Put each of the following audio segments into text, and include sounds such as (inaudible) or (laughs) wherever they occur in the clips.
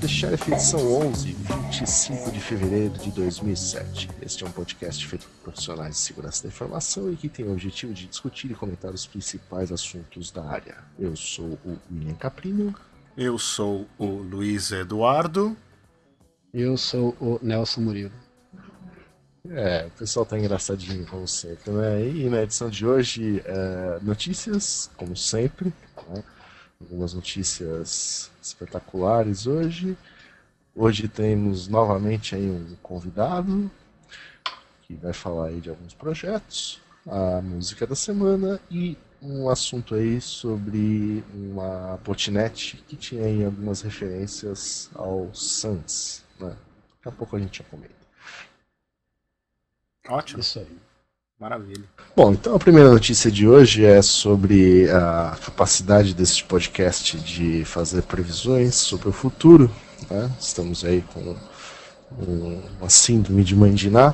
the Sheriff, edição 11, 25 de fevereiro de 2007. Este é um podcast feito por profissionais de segurança da informação e que tem o objetivo de discutir e comentar os principais assuntos da área. Eu sou o William Caprino. Eu sou o Luiz Eduardo. Eu sou o Nelson Murilo. É, o pessoal tá engraçadinho como sempre, né? E na edição de hoje, é, notícias, como sempre, né? algumas notícias espetaculares hoje. Hoje temos novamente aí um convidado que vai falar aí de alguns projetos, a música da semana e um assunto aí sobre uma botnet que tinha aí algumas referências ao Sans, né? Daqui a pouco a gente já comenta. Ótimo. Isso aí. Maravilha. Bom, então a primeira notícia de hoje é sobre a capacidade desse podcast de fazer previsões sobre o futuro. Né? Estamos aí com um, uma síndrome de Mandiná.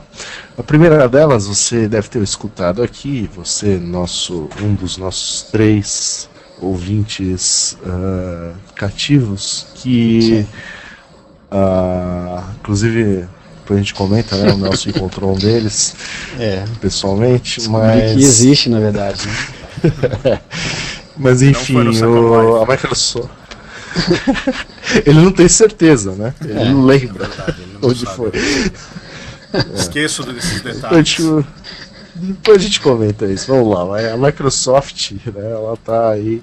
A primeira delas você deve ter escutado aqui, você, nosso, um dos nossos três ouvintes uh, cativos, que uh, inclusive depois a gente comenta, né? O Nelson encontrou um deles (laughs) É. pessoalmente, Descobri mas. que existe, na verdade. né? (laughs) Mas enfim, o, a Microsoft. (laughs) ele não tem certeza, né? Ele É. não lembra Verdade, ele não onde sabe. foi. Esqueço desses a detalhes. gente- Depois a gente comenta isso. Vamos lá, a Microsoft, né, ela tá aí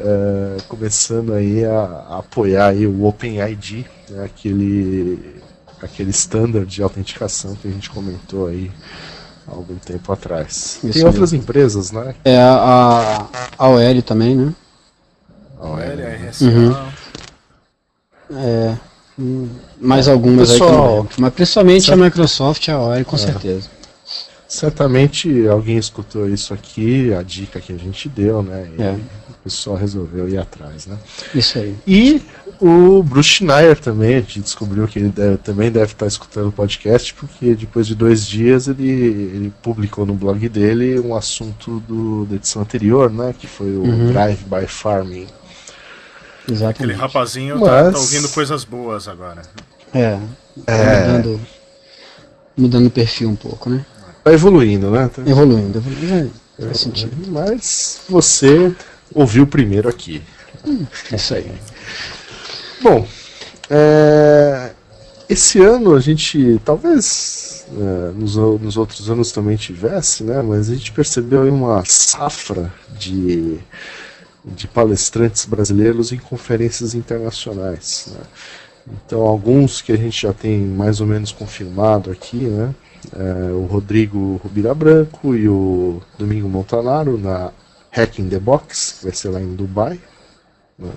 é, começando aí a, a apoiar aí o OpenID, né, aquele aquele standard de autenticação que a gente comentou aí há algum tempo atrás. Isso Tem outras empresas, né? É a, a, a OL também, né? OL, RSA. Uhum. É. Mais algumas aí Pessoal, também. Mas principalmente sabe- a Microsoft e a OL, com certeza. Certamente alguém escutou isso aqui, a dica que a gente deu, né? E É. pessoal resolveu ir atrás, né? Isso aí. E o Bruce Schneier também, a gente descobriu que ele deve- também deve estar escutando o podcast, porque depois de dois dias ele, ele publicou no blog dele um assunto do, da edição anterior, né? Que foi o Uhum. Drive by Farming. Aquele Exatamente. rapazinho tá, Mas- tá ouvindo coisas boas agora. É. É. Mudando, mudando o perfil um pouco, né? Tá evoluindo, né? Tá- Evoluindo, evoluindo. É, faz sentido. Mas você ouviu primeiro aqui. É isso aí. Bom, é, esse ano a gente talvez é, nos, nos outros anos também tivesse, né? Mas a gente percebeu aí uma safra de, de palestrantes brasileiros em conferências internacionais. né? Então alguns que a gente já tem mais ou menos confirmado aqui, né? É, o Rodrigo Rubira Branco e o Domingo Montanaro na Hacking the Box, que vai ser lá em Dubai. né?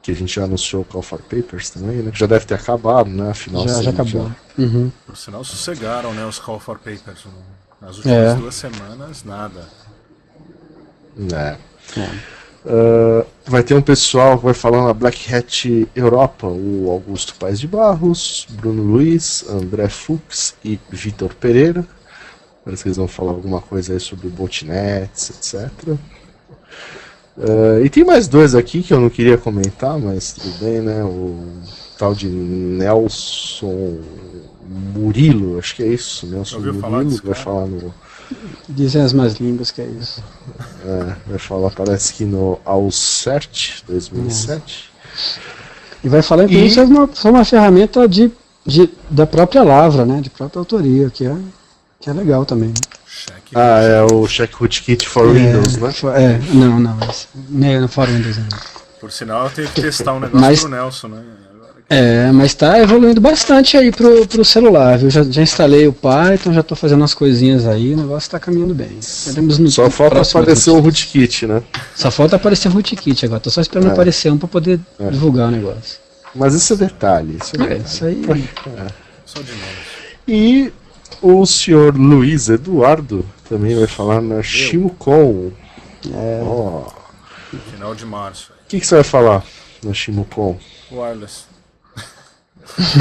que a gente já anunciou o Call for Papers também, né? Que já deve ter acabado, né? Afinal, Já, já acabou. Uhum. Por sinal, sossegaram, né, os Call for Papers. Nas últimas É. duas semanas, nada. né? É. Ah, vai ter um pessoal que vai falar na Black Hat Europa, o Augusto Paes de Barros, Bruno Luiz, André Fux e Vitor Pereira. Parece que eles vão falar alguma coisa aí sobre botnets, etc. Ah, e tem mais dois aqui que eu não queria comentar, mas tudo bem, né? O tal de Nelson Murilo, acho que é isso, Nelson falar Murilo, desse vai falar no. Dizem as más línguas que é isso. É, vai falar, parece que no Alcert 2007. E vai falar inclusive E- sobre uma, sobre uma ferramenta de, de, da própria Lavra, né? De própria autoria, que é, que é legal também. né? Ah, é o Check Rootkit for Windows, é, né? fo- É, não, não, nem no For Windows não. Por sinal, eu tenho que testar um negócio Mas- pro Nelson, né? É, mas tá evoluindo bastante aí pro, pro celular, viu? Já, já instalei o Python, já tô fazendo umas coisinhas aí, o negócio tá caminhando bem. No- Só falta aparecer o. Rootkit, né? Só falta aparecer o rootkit agora, tô só esperando É. aparecer um pra poder É. divulgar o negócio. Mas isso é detalhe. Isso é É, detalhe. isso aí. (laughs) Só de menos. E o senhor Luiz Eduardo também vai falar na Shimucon. É, Ó, Final de março. O que, que você vai falar na Shimucon? (laughs) Wireless.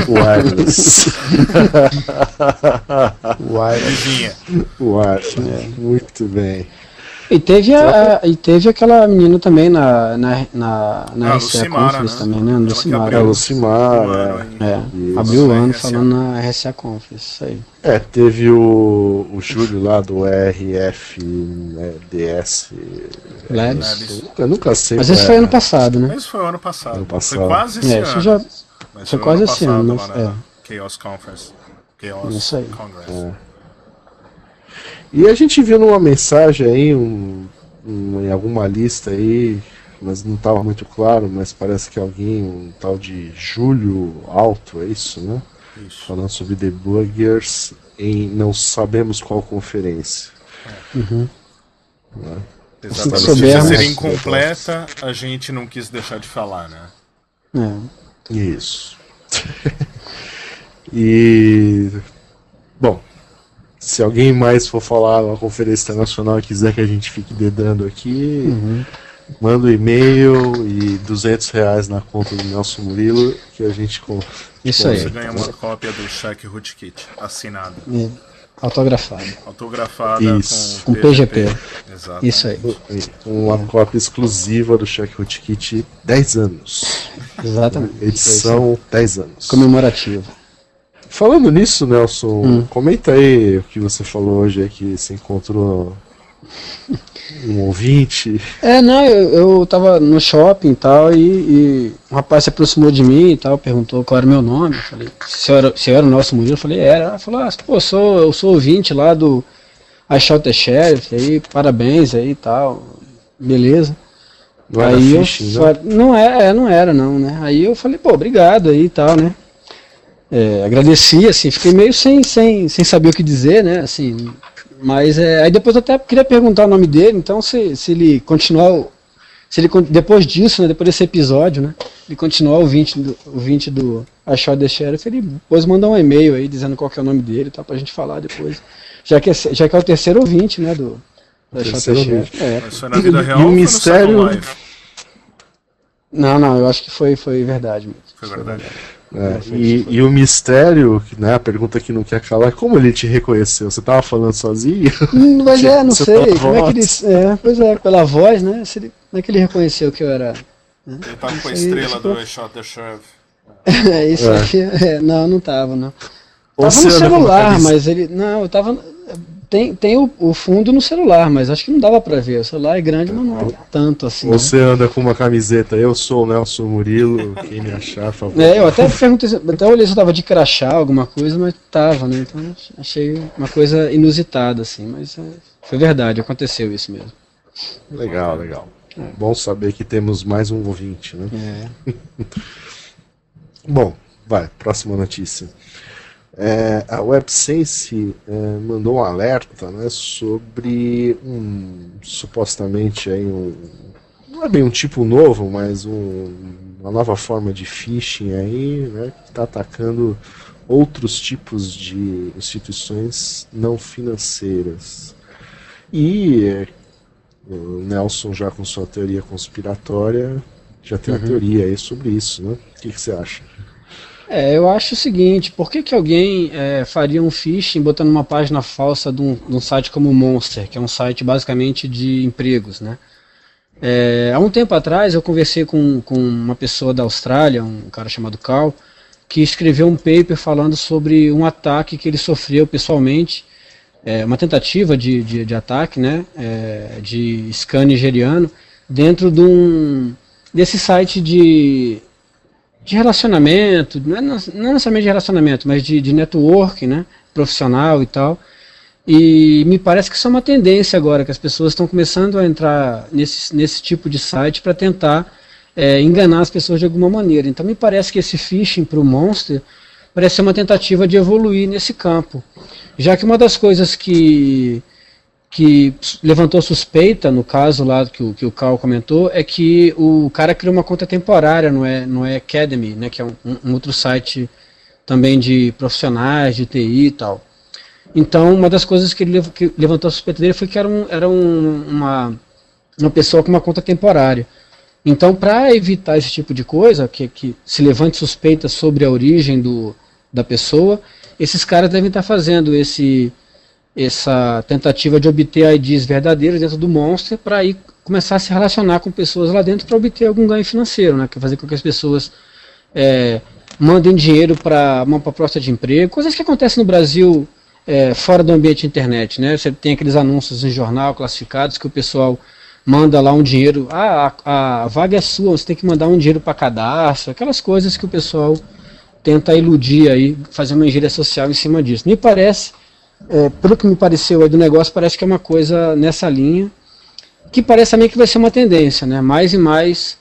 Wireless. wireless. Wireless. Muito bem. E teve, a, a- e teve aquela menina também na, na, na, na Ah, RCA Lucimara, Conference né? também, né? Lucimara. É, abriu. Lucimar, Um é. É, abriu o ano RCA. falando na RCA Conference, isso aí. É, teve o, o Júlio lá do RF né, DS. Labs. Eu nunca sei. Mas esse é. foi ano passado, né? Mas foi ano passado. Ano passado. Foi quase esse É, ano. isso já. Mas foi o quase ano esse ano, mas- na Chaos Conference. Chaos Isso aí. Congress. E a gente viu numa mensagem aí, um, um- em alguma lista aí, mas não estava muito claro, mas parece que alguém, um tal de Júlio Alto, é isso, né? Isso. Falando sobre debuggers em não sabemos qual conferência. Exatamente. que Se soubermos- ser incompleta, a gente não quis deixar de falar, né? É. Isso. (laughs) e. Bom, se alguém mais for falar na conferência internacional e quiser que a gente fique dedando aqui, Uhum. manda um e-mail e 200 reais na conta do Nelson Murilo que a gente. com- Isso Bom, aí. Você ganha uma cópia do cheque rootkit assinada, É, Autografado. autografada Isso. com, Com PGP. Exato. Isso aí. Uma cópia exclusiva do Check Rootkit 10 anos. Exatamente. Edição 10 anos. Comemorativo. Falando nisso, Nelson, Hum. comenta aí o que você falou hoje aí, que você encontrou um (laughs) ouvinte. É, não, eu, eu tava no shopping e tal, e, e um rapaz se aproximou de mim e tal, perguntou qual era o meu nome. Eu falei, se eu era, se eu era o nosso Murilo, eu falei, era. Ela falou, ah, pô, sou, eu sou ouvinte lá do I Shot the Sheriff, aí, parabéns aí e tal. Beleza. Não aí eu né? não é, é, não era não, né? Aí eu falei, pô, obrigado aí e tal, né? É, agradeci, assim, fiquei meio sem, sem, sem saber o que dizer, né? Assim, mas é, aí depois eu até queria perguntar o nome dele, então se, se ele continuar, se ele depois disso, né, depois desse episódio, né, ele continuar ouvinte do, ouvinte do I Shot the Sheriff, ele depois mandar um e-mail aí dizendo qual que é o nome dele, tá, pra gente falar depois. Já que é, já que é o terceiro ouvinte, né, do, I Shot the Sheriff. É. Mas foi na vida E- real e o foi mistério-? Não, não, eu acho que foi, foi verdade mesmo. Foi verdade. É, e, e o mistério, né, a pergunta que não quer calar, é como ele te reconheceu? Você tava falando sozinho? Hum, Mas (laughs) é, não sei, como é que ele. É, pois é, pela voz, né? se ele- como é que ele reconheceu que eu era. Ele tava com a estrela ficou- do I Shot the Sheriff. (laughs) É, isso É. aí. é, não, não tava, não. Tava no celular, mas ele. Não, eu tava. Tem, tem o, o fundo no celular, mas acho que não dava pra ver. O celular é grande, mas não é tanto assim. Né? você anda com uma camiseta, eu sou o Nelson Murilo, quem me achar, por favor. É, eu até perguntei, até olhei se eu tava de crachá, alguma coisa, mas tava, né? Então achei uma coisa inusitada, assim, mas é, foi verdade, aconteceu isso mesmo. Legal, legal. Bom saber que temos mais um ouvinte, né? É. (laughs) Bom, vai, próxima notícia. É, a WebSense é, mandou um alerta né, sobre um supostamente aí um, não é bem um tipo novo, mas um- uma nova forma de phishing aí, né, que está atacando outros tipos de instituições não financeiras. E é, o Nelson já com sua teoria conspiratória já tem uma teoria aí sobre isso, né? O que, que você acha? É, eu acho o seguinte, por que, que alguém é, faria um phishing botando uma página falsa de um, de um site como Monster, que é um site basicamente de empregos, né? É, há um tempo atrás eu conversei com, com uma pessoa da Austrália, um cara chamado Carl, que escreveu um paper falando sobre um ataque que ele sofreu pessoalmente, é, uma tentativa de, de, de ataque, né, é, de scan nigeriano, dentro de um, desse site de, de relacionamento, não, é, não necessariamente de relacionamento, mas de, de network, né, profissional e tal. E me parece que isso é uma tendência agora, que as pessoas estão começando a entrar nesse, nesse tipo de site para tentar é, enganar as pessoas de alguma maneira. Então me parece que esse phishing para o Monster parece ser uma tentativa de evoluir nesse campo. Já que uma das coisas que, que levantou suspeita, no caso lá que o, que o Carl comentou, é que o cara criou uma conta temporária no, é, no é Academy, né, que é um, um outro site também de profissionais, de TI e tal. Então, uma das coisas que ele que levantou a suspeita dele foi que era, um, era um, uma, uma pessoa com uma conta temporária. Então, para evitar esse tipo de coisa, que, que se levante suspeita sobre a origem do, da pessoa, esses caras devem estar fazendo esse, essa tentativa de obter IDs verdadeiros dentro do Monster para aí começar a se relacionar com pessoas lá dentro para obter algum ganho financeiro, né? Que fazer com que as pessoas é, mandem dinheiro para uma proposta de emprego, coisas que acontecem no Brasil é, fora do ambiente internet, né? Você tem aqueles anúncios em jornal classificados que o pessoal manda lá um dinheiro, ah, a, a vaga é sua, você tem que mandar um dinheiro para cadastro, aquelas coisas que o pessoal tenta iludir aí, fazer uma engenharia social em cima disso. Me parece, é, pelo que me pareceu aí do negócio, parece que é uma coisa nessa linha, que parece também que vai ser uma tendência, né? Mais e mais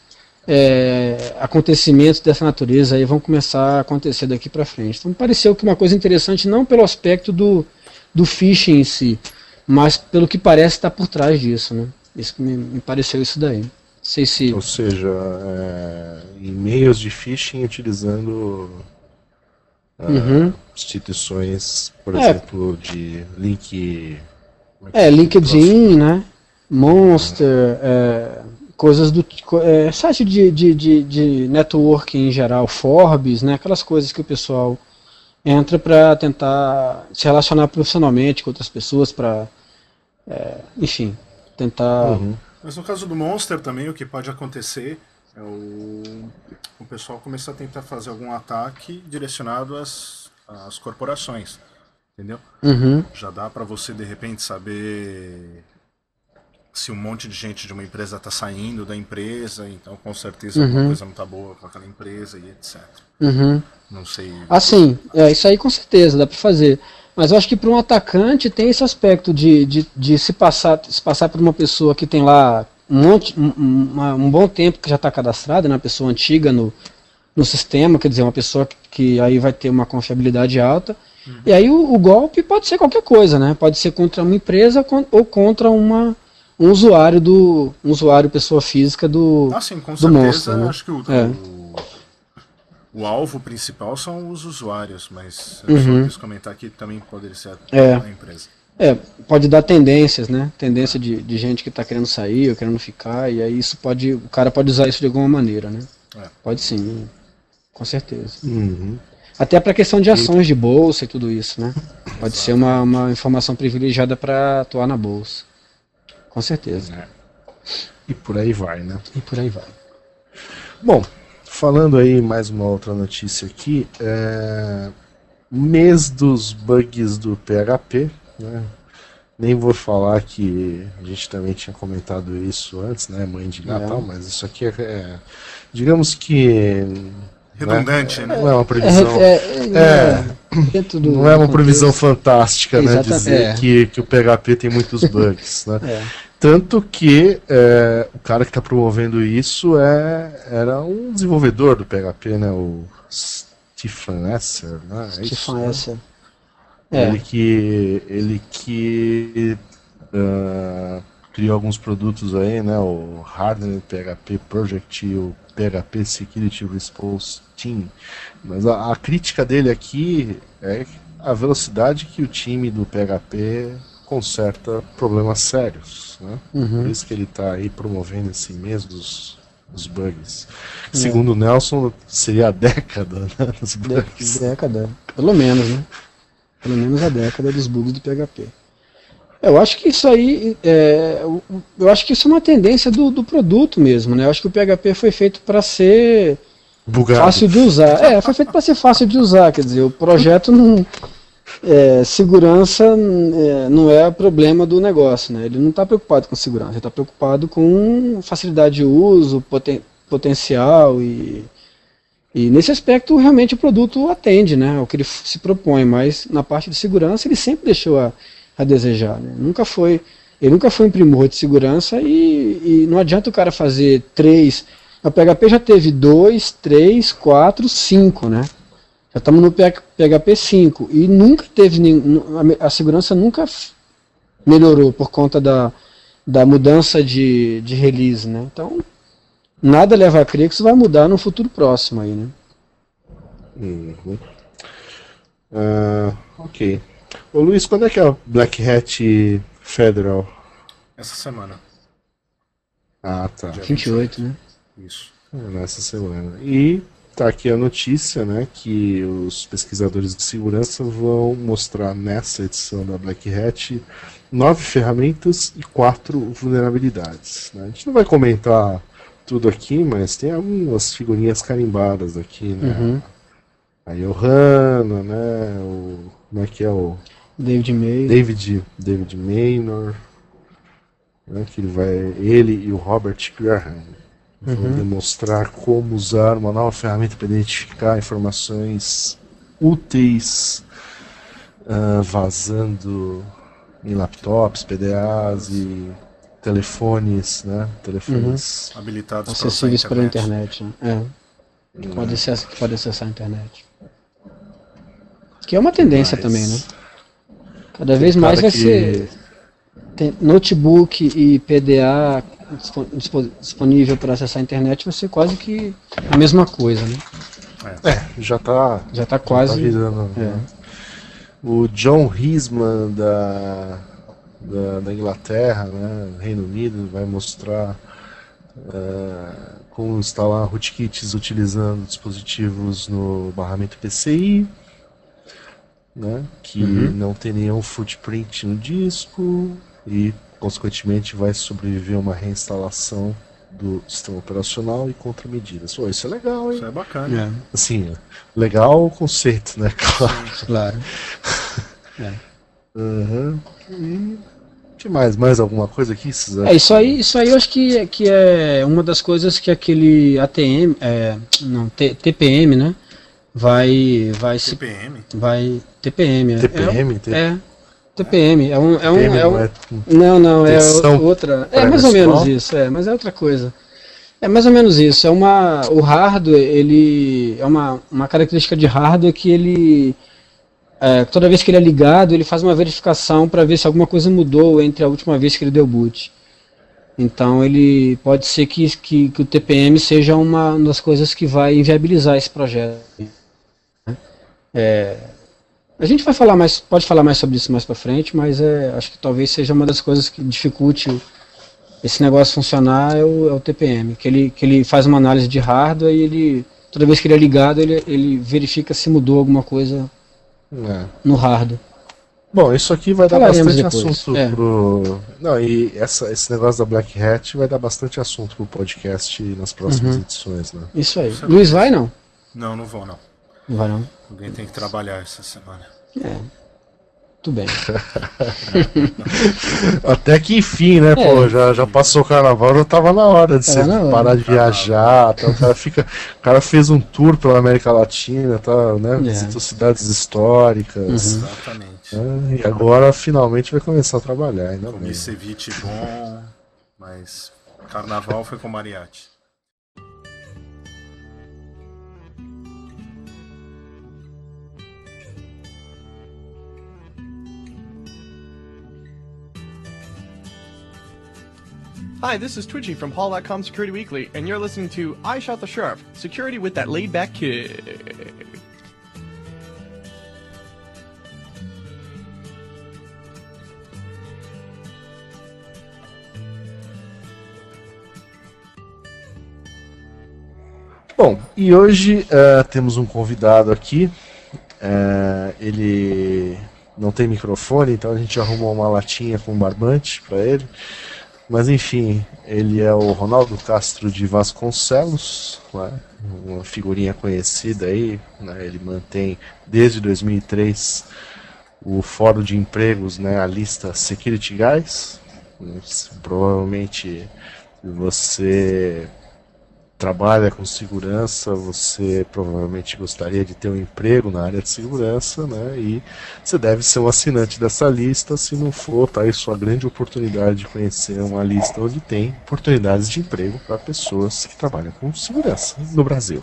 é, acontecimentos dessa natureza aí vão começar a acontecer daqui para frente. Então pareceu que uma coisa interessante não pelo aspecto do, do phishing em si, mas pelo que parece estar por trás disso, né? Isso me, me pareceu isso daí. Sei se... Ou seja, é, e-mails de phishing utilizando uhum. instituições, por é. exemplo, de link. É, é LinkedIn, né? Monster, é, coisas do é, site de, de, de, de networking em geral, Forbes, né? Aquelas coisas que o pessoal entra para tentar se relacionar profissionalmente com outras pessoas, para, é, enfim, tentar. Uhum. Mas no caso do Monster também, o que pode acontecer é o, o pessoal começar a tentar fazer algum ataque direcionado às, às corporações. Entendeu? Uhum. Já dá para você de repente saber se um monte de gente de uma empresa está saindo da empresa, então com certeza uhum. alguma coisa não está boa com aquela empresa e etc. Uhum. Não sei. Assim, é, isso aí com certeza dá para fazer. Mas eu acho que para um atacante tem esse aspecto de, de, de, se, passar, se passar por uma pessoa que tem lá um, monte, um, um, bom tempo que já está cadastrada, né, uma pessoa antiga no, no sistema, quer dizer, uma pessoa que, que aí vai ter uma confiabilidade alta. Uhum. E aí o, o, golpe pode ser qualquer coisa, né? Pode ser contra uma empresa ou contra uma, um usuário do um usuário pessoa física do ah, sim, com do certeza, monstro, né? acho que o, é. o, o, alvo principal são os usuários mas eu uhum. só quis comentar que também poderia ser a, é. a empresa é pode dar tendências né tendência de, de gente que está querendo sair ou querendo ficar e aí isso pode o cara pode usar isso de alguma maneira né é. pode sim com certeza uhum. até para questão de ações de bolsa e tudo isso né pode Exato. ser uma, uma informação privilegiada para atuar na bolsa com certeza. É. E por aí vai, né? E por aí vai. Bom, falando aí mais uma outra notícia aqui, é... mês dos bugs do PHP, né? Nem vou falar que a gente também tinha comentado isso antes, né? Mãe de Natal, é. mas isso aqui é, é digamos que redundante, né? Não é uma previsão. É, é, é não é uma previsão fantástica, né? Dizer que, que o PHP tem muitos (laughs) bugs, né? Tanto que é, o cara que está promovendo isso é, era um desenvolvedor do PHP, né? O Stephen Esser, né? É Stephen né? É. Ele que, ele que uh, criou alguns produtos aí, né? O Hardened PHP Project e o PHP Security Response Team. Mas a, a crítica dele aqui é a velocidade que o time do PHP conserta problemas sérios. Né? Uhum. Por isso que ele está aí promovendo esse mês dos, dos bugs. É. Segundo o Nelson, seria a década né, dos bugs. Década, pelo menos, né? Pelo menos a década dos bugs do PHP. Eu acho que isso aí, é, eu acho que isso é uma tendência do, do produto mesmo, né? Eu acho que o PHP foi feito para ser Bugado. fácil de usar. É, foi feito para ser fácil de usar, quer dizer, o projeto não, é, segurança é, não é problema do negócio, né? Ele não está preocupado com segurança, ele está preocupado com facilidade de uso, poten potencial e, e nesse aspecto realmente o produto atende, né? O que ele se propõe, mas na parte de segurança ele sempre deixou a, a desejar, né? Nunca foi, ele nunca foi um primor de segurança e, e não adianta o cara fazer três. A PHP já teve dois, três, quatro, cinco, né? Já estamos no PHP 5 e nunca teve nenhum, a segurança nunca melhorou por conta da, da mudança de, de release, né? Então, nada leva a crer que isso vai mudar no futuro próximo aí, né? Uhum. Uh, ok. Ô Luiz, quando é que é o Black Hat Federal? Essa semana. Ah, tá. Dia 28, 28, né? Isso. É, nessa semana. E tá aqui a notícia, né, que os pesquisadores de segurança vão mostrar nessa edição da Black Hat nove ferramentas e quatro vulnerabilidades. Né? A gente não vai comentar tudo aqui, mas tem algumas figurinhas carimbadas aqui, né? Uhum. A Johanna, né? O, como é que é o David May. David, David Maynor, né, que ele vai, ele e o Robert Graham vão Uhum. demonstrar como usar uma nova ferramenta para identificar informações úteis ah, vazando em laptops, PDAs e telefones, né? Telefones. Habilitados acessíveis para pela usar a internet. né? É. Que pode, acessar, que pode acessar a internet. Que é uma tendência Mas- também, né? Cada vez Tem mais cara vai que- ser tem notebook e PDA dispo- dispo- disponível para acessar a internet vai ser quase que a mesma coisa, né? É, já tá, Já está tá quase. virando. É. né? O John Risman da, da, da Inglaterra, né, Reino Unido, vai mostrar eh, como instalar rootkits utilizando dispositivos no barramento PCI, né, que Uhum. não tem nenhum footprint no disco e, consequentemente, vai sobreviver a uma reinstalação do sistema operacional e contramedidas. Pô, isso é legal, hein? Isso é bacana. É, Assim, legal o conceito, né? (laughs) Claro. claro. (laughs) Uhum. E que mais? Mais alguma coisa aqui? É, isso aí, isso aí eu acho que, é- que é uma das coisas que aquele ATM, é, não, T- TPM, né? Vai, vai se CPM. Vai. TPM, é. TPM? É, é. TPM. É um. É um, TPM é um não é- não, não, é Tensão outra. É mais ou menos isso, é, mas é outra coisa. É mais ou menos isso. É uma. O hardware, ele. É uma, uma característica de hardware que ele. É, toda vez que ele é ligado, ele faz uma verificação para ver se alguma coisa mudou entre a última vez que ele deu boot. Então ele pode ser que, que, que o TPM seja uma das coisas que vai inviabilizar esse projeto. né? É, a gente vai falar mais, pode falar mais sobre isso mais para frente, mas é, acho que talvez seja uma das coisas que dificulte esse negócio funcionar é o, é o TPM, que ele, que ele faz uma análise de hardware e ele toda vez que ele é ligado ele, ele verifica se mudou alguma coisa É. no hardware. Bom, isso aqui vai dar Falaremos bastante depois. assunto É. pro. Não, e essa, esse negócio da Black Hat vai dar bastante assunto pro podcast nas próximas Uhum. edições, né? Isso aí. Luiz vai não? Não, não vou não. Não vai não. Alguém tem que trabalhar essa semana. É. Tudo bem. (laughs) Até que enfim, né? Pô, já, já passou o carnaval, já tava na hora de Tava você parar de viajar. Tá, o, cara fica, o cara fez um tour pela América Latina, tá, né? É. Visitou cidades históricas. Exatamente. né, e agora finalmente vai começar a trabalhar, ainda bem. Comi ceviche bom, mas carnaval foi com mariachi. Hi, this is Twitchy from Paul.com Security Weekly, and you're listening to I Shot the Sheriff, security with that laid back kid. Bom, e hoje eh, temos um convidado aqui. Eh, ele não tem microfone, então a gente arrumou uma latinha com barbante para ele. Mas enfim, ele é o Ronaldo Castro de Vasconcelos, né? uma figurinha conhecida aí. né? Ele mantém desde 2003 o Fórum de Empregos, né? a lista Security Guys. Provavelmente você trabalha com segurança, você provavelmente gostaria de ter um emprego na área de segurança, né? E você deve ser um assinante dessa lista. Se não for, tá aí sua grande oportunidade de conhecer uma lista onde tem oportunidades de emprego para pessoas que trabalham com segurança no Brasil.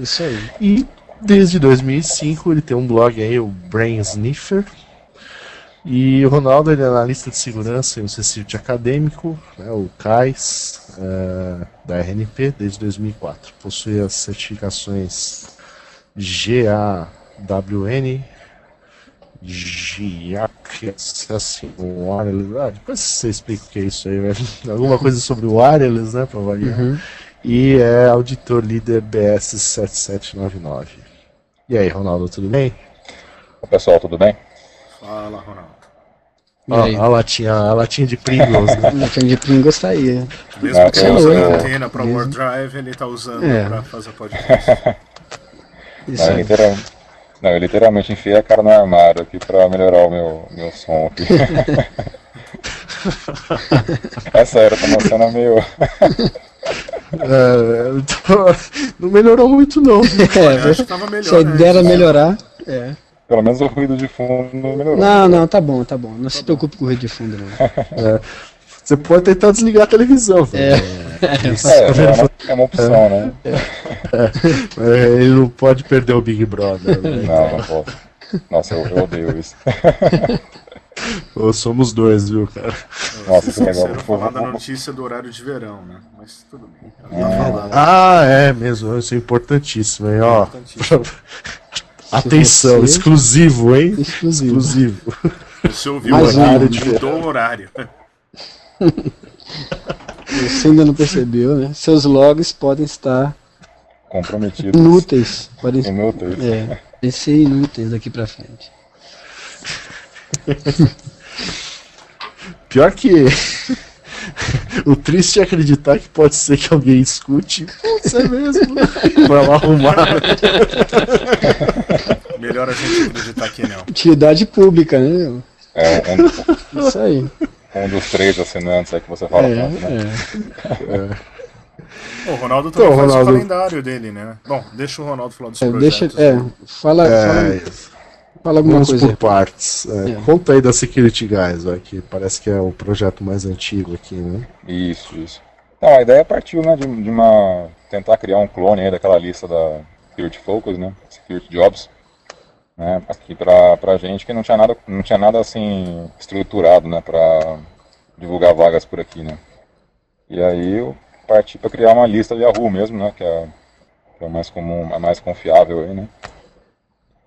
Isso aí. E desde 2005 ele tem um blog aí, o Brain Sniffer. E o Ronaldo ele é analista de segurança em um Instituto Acadêmico, né, o CAIS, da RNP, desde 2004. Possui as certificações GAWN, GIAC, assim, o wireless. Ah, depois você explica o que é isso aí, velho. (laughs) Alguma coisa sobre o wireless, né, para variar. Uhum. e é auditor líder BS 7799. E aí, Ronaldo, tudo bem? Oi, pessoal, tudo bem? Fala, Ronaldo. Ó, a latinha, a latinha de Pringles, né? (laughs) A latinha de Pringles tá aí. Mesmo Ah, que você eu- use eu- a antena para o OneDrive, ele tá usando É. para fazer podcast. (laughs) Isso Não, literal- não, eu literalmente enfiei a cara no armário aqui pra melhorar o meu, meu som aqui. (laughs) é sério, tá uma cena meio. É, então, não melhorou muito, não. viu? Eu acho que tava melhor. Se a né? ideia era melhorar. É. Pelo menos o ruído de fundo melhorou. Não, não, tá bom, tá bom. Não se preocupe com o ruído de fundo, não. (laughs) Você pode tentar desligar a televisão. É. Isso. É, é uma, é uma opção, né? É, Ele não pode perder o Big Brother. né? Não, não posso. Nossa, eu, eu odeio isso. (laughs) Ou somos dois, viu, cara? Nossa, que legal. Esqueceram falar da notícia do horário de verão, né? Mas tudo bem. Ah, é mesmo, isso é importantíssimo, hein? Ó, Importantíssimo. (laughs) atenção, você- exclusivo, hein? Exclusivo. Exclusivo. Você ouviu Mais o um. horário, mudou o horário. (laughs) Você ainda não percebeu, né? Seus logs podem estar Comprometido. inúteis. Podem (laughs) Inúteis. é, podem ser inúteis daqui pra frente. (laughs) Pior que. O triste é acreditar que pode ser que alguém escute. Putz, é mesmo. Pra lá arrumar. Melhor a gente acreditar que não. Utilidade pública, né? É um, Isso aí. um dos três assinantes aí que você fala É, tanto, né? é. O Ronaldo também Então, faz Ronaldo- o calendário dele, né? Bom, deixa o Ronaldo falar dos É, projetos. deixa, é, fala, É, fala, fala alguma vamos coisa. por partes. É, É. Conta aí da Security Guys, ó, que parece que é o projeto mais antigo aqui, né? Isso, isso. Então, a ideia partiu, né, de, de uma tentar criar um clone aí daquela lista da Security Focus, né, Security Jobs, né, aqui pra, pra gente que não tinha nada, não tinha nada assim estruturado, né, pra divulgar vagas por aqui, né. E aí eu parti para criar uma lista de Yahoo mesmo, né, que é, que é a mais comum, a mais confiável aí, né.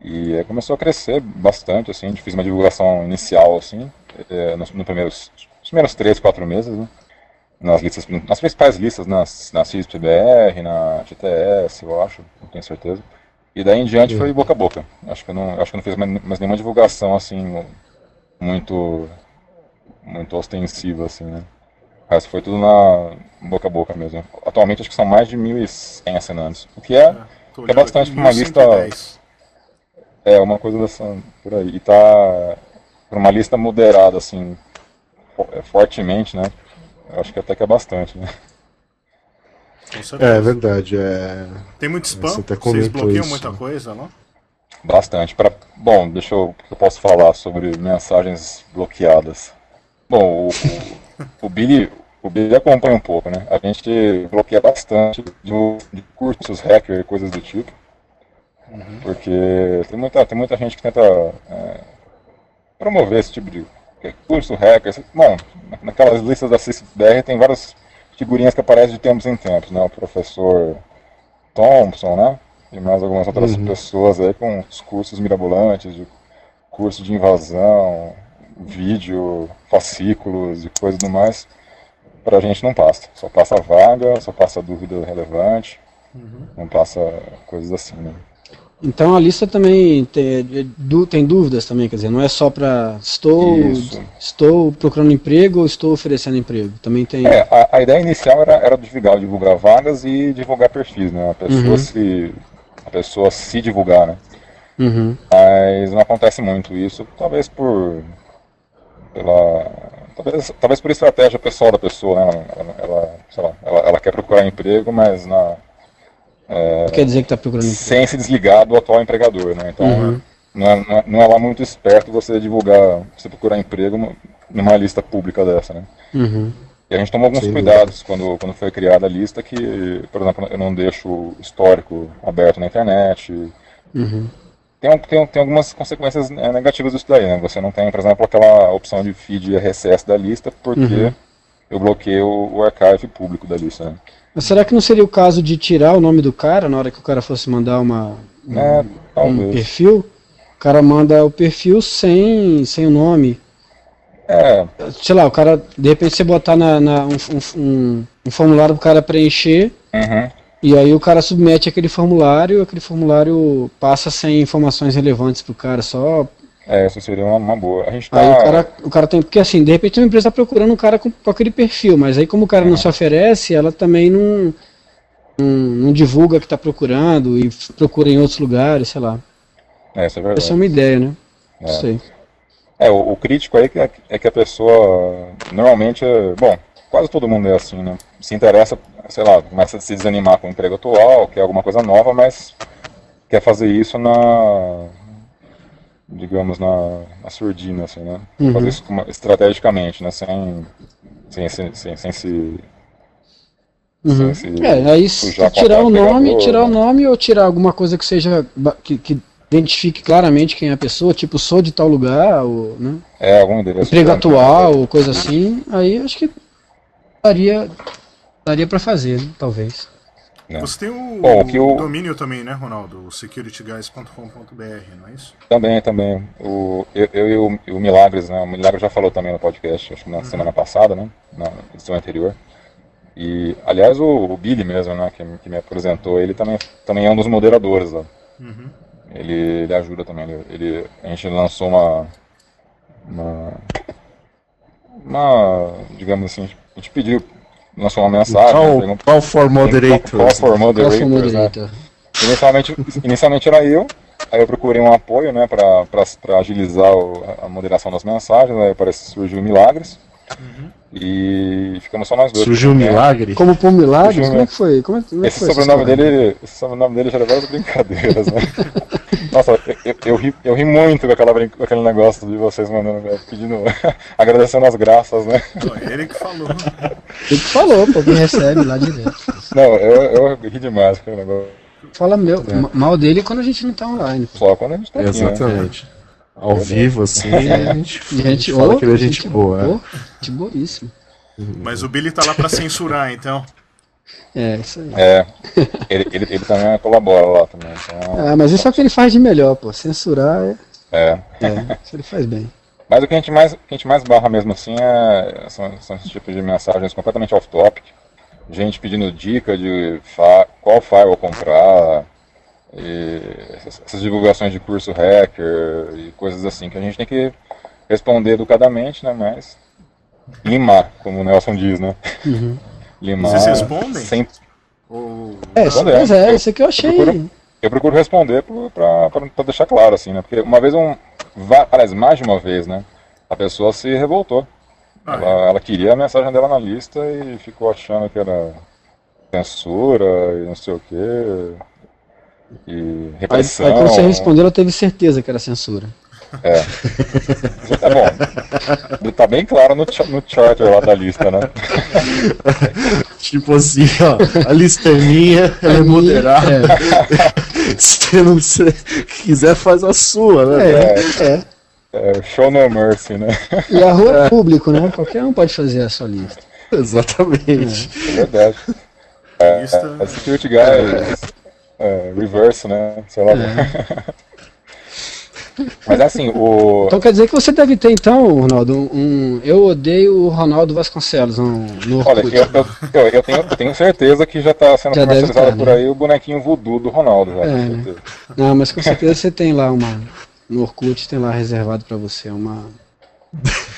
E aí começou a crescer bastante, assim, a gente fez uma divulgação inicial, assim, eh, nos, nos primeiros, nos primeiros três, quatro meses, né nas listas, nas principais listas, nas, na CISPBR, na TTS, eu acho, não tenho certeza. E daí em diante foi boca a boca. Acho que eu não, acho que não fiz mais, mais nenhuma divulgação assim muito muito ostensiva assim, né? Mas foi tudo na boca a boca mesmo. Atualmente acho que são mais de 1.100 assinantes, o que é Tô É bastante pra uma lista- 1110. é uma coisa dessa por aí. E tá para uma lista moderada assim, é, fortemente, né? Eu acho que até que é bastante, né? É verdade, é. Tem muito spam? Você até Vocês bloqueiam isso, muita né? coisa lá? Bastante. Pra... Bom, deixa eu. O que eu posso falar sobre mensagens bloqueadas? Bom, o, o, o Billy. O Billy acompanha um pouco, né? A gente bloqueia bastante de, de cursos hacker e coisas do tipo. Porque tem muita, tem muita gente que tenta é, promover esse tipo de curso hacker. Bom, na- naquelas listas da CISBR tem várias figurinhas que aparecem de tempos em tempos, né? O professor Thompson, né? E mais algumas outras Uhum. pessoas aí com os cursos mirabolantes, de curso de invasão, vídeo, fascículos e coisa do mais. Pra gente não passa. Só passa vaga, só passa dúvida relevante, não passa coisas assim, né? Então a lista também tem, tem dúvidas também, quer dizer, não é só para estou, Isso. estou procurando emprego ou estou oferecendo emprego. Também tem. É, a, a ideia inicial era, era divulgar, divulgar vagas e divulgar perfis, né? A pessoa, Uhum. se, a pessoa se divulgar, né? Uhum. Mas não acontece muito isso, talvez por. pela. Talvez, talvez por estratégia pessoal da pessoa, né? Ela, ela, lá, ela, ela quer procurar emprego, mas na, Não quer dizer que está procurando emprego. sem se desligar do atual empregador, né? Então Uhum. não, é, não, é, não é lá muito esperto você divulgar, você procurar emprego numa lista pública dessa, né? Uhum. E a gente tomou alguns Sem cuidados quando, quando foi criada a lista, que, por exemplo, eu não deixo o histórico aberto na internet. Uhum. Tem, tem, tem algumas consequências eh, negativas disso daí, né? Você não tem, por exemplo, aquela opção de feed RSS da lista, porque Uhum. Eu bloqueio o archive público da lista, né? Mas será que não seria o caso de tirar o nome do cara na hora que o cara fosse mandar uma, É, um perfil? O cara manda o perfil sem, sem o nome. É, Sei lá, o cara, de repente você botar na, na- um, um- um- um formulário pro cara preencher, uhum, e aí o cara submete aquele formulário, aquele formulário passa sem informações relevantes pro cara, só. É, isso seria uma, uma boa. A gente tá. Aí o cara, o cara tem. Porque assim, de repente uma empresa tá procurando um cara com, com aquele perfil, mas aí como o cara não se oferece, ela também não. Não, não divulga que tá procurando e procura em outros lugares, sei lá. É, isso é Essa é verdade. uma ideia, né? Não É. sei. É, o, o crítico aí que é, é que a pessoa normalmente é, bom, quase todo mundo é assim, né? Se interessa, sei lá, começa a se desanimar com o emprego atual, quer alguma coisa nova, mas quer fazer isso na, digamos, na, na surdina, assim, né? Uhum. Fazer isso com uma- estrategicamente, né? Sem, sem, sem, sem, sem se... Uhum. sem se É, aí tirar o nome, pegador, tirar o né? nome ou tirar alguma coisa que seja que, que identifique claramente quem é a pessoa, tipo sou de tal lugar, ou né? É, algum endereço. emprego atual, ou coisa assim, aí acho que daria daria para fazer, né? talvez. Né? Você tem o, Bom, o que o- domínio também, né, Ronaldo? O securityguys.com.br, não é isso? Também, também. O, eu, eu e o, o Milagres, né? O Milagres já falou também no podcast, acho que na semana passada, né? Na edição anterior. E, aliás, o, o Billy mesmo, né? Que, que me apresentou, ele também, também é um dos moderadores lá. Uhum. Ele, ele ajuda também. Ele, ele- a gente lançou uma, uma. Uma. Digamos assim, a gente pediu. Lançou uma mensagem. né, Call, perguntou- call for Call moderators. for Qual foi o moderators, né? moderator? Inicialmente, inicialmente era eu, aí eu procurei um apoio, né, pra agilizar o- a moderação das mensagens, aí parece que surgiu Milagres, e ficamos só nós dois. Surgiu um É, milagre. Como por eu como é que foi? Como é, como é Esse foi sobrenome história? dele, esse sobrenome dele já era várias brincadeiras, né? (laughs) Nossa, eu, eu, eu ri, eu ri muito com, aquela, com aquele negócio de vocês mandando, eh, pedindo, (laughs) agradecendo as graças, né? Ele que falou. Ele que falou, pô, quem recebe lá direto. Não, eu, eu ri demais com aquele negócio, Fala meu, ma- mal dele quando a gente não tá online. só quando a gente tá aqui, né? Ao vivo, assim, a gente, (laughs) a gente Gente, fala que ele é gente boa. Pô, gente boíssima. Mas o Billy tá lá pra censurar, então. É, isso aí. É, ele, ele, ele também colabora lá também, então, Ah, mas isso é o que ele faz de melhor, pô. Censurar é. é. é isso ele faz bem. Mas o que a gente mais, a gente mais barra mesmo assim é, são, são esses tipos de mensagens completamente off-topic. Gente pedindo dica de fa- qual firewall comprar, e essas, essas divulgações de curso hacker e coisas assim, que a gente tem que responder educadamente, né? Mas limar, como o Nelson diz, né? (laughs) Limar. Vocês respondem? Sem, Ou... É, Responder, mas é, eu- isso que eu achei. procuro- eu procuro responder para deixar claro, assim, né? Porque uma vez, um, aliás, mais de uma vez, né? A pessoa se revoltou. Ah, Ela, ela queria a mensagem dela na lista e ficou achando que era censura e não sei o quê. E Aí, repressão. aí quando você respondeu, ela teve certeza que era censura. É bom. Tá bem claro no, no charter lá da lista, né? (laughs) Tipo assim, ó, a lista é minha, ela é moderada. (laughs) Se você não se- quiser, faz a sua, né? É, é. É, show no mercy, né? E a rua (laughs) é público, né? Qualquer um pode fazer a sua lista. Exatamente. É verdade. É security guys, é, reverse, né? Sei lá. (laughs) Mas assim, o. Então quer dizer que você deve ter, então, Ronaldo, um. eu odeio o Ronaldo Vasconcelos um, no Olha, Orkut. eu, eu, eu, tenho, eu tenho certeza que já está sendo Já comercializado tá, por né? aí o bonequinho voodoo do Ronaldo, já, É, com né? certeza. Não, mas com certeza você tem lá uma. No Orkut tem lá reservado pra você uma.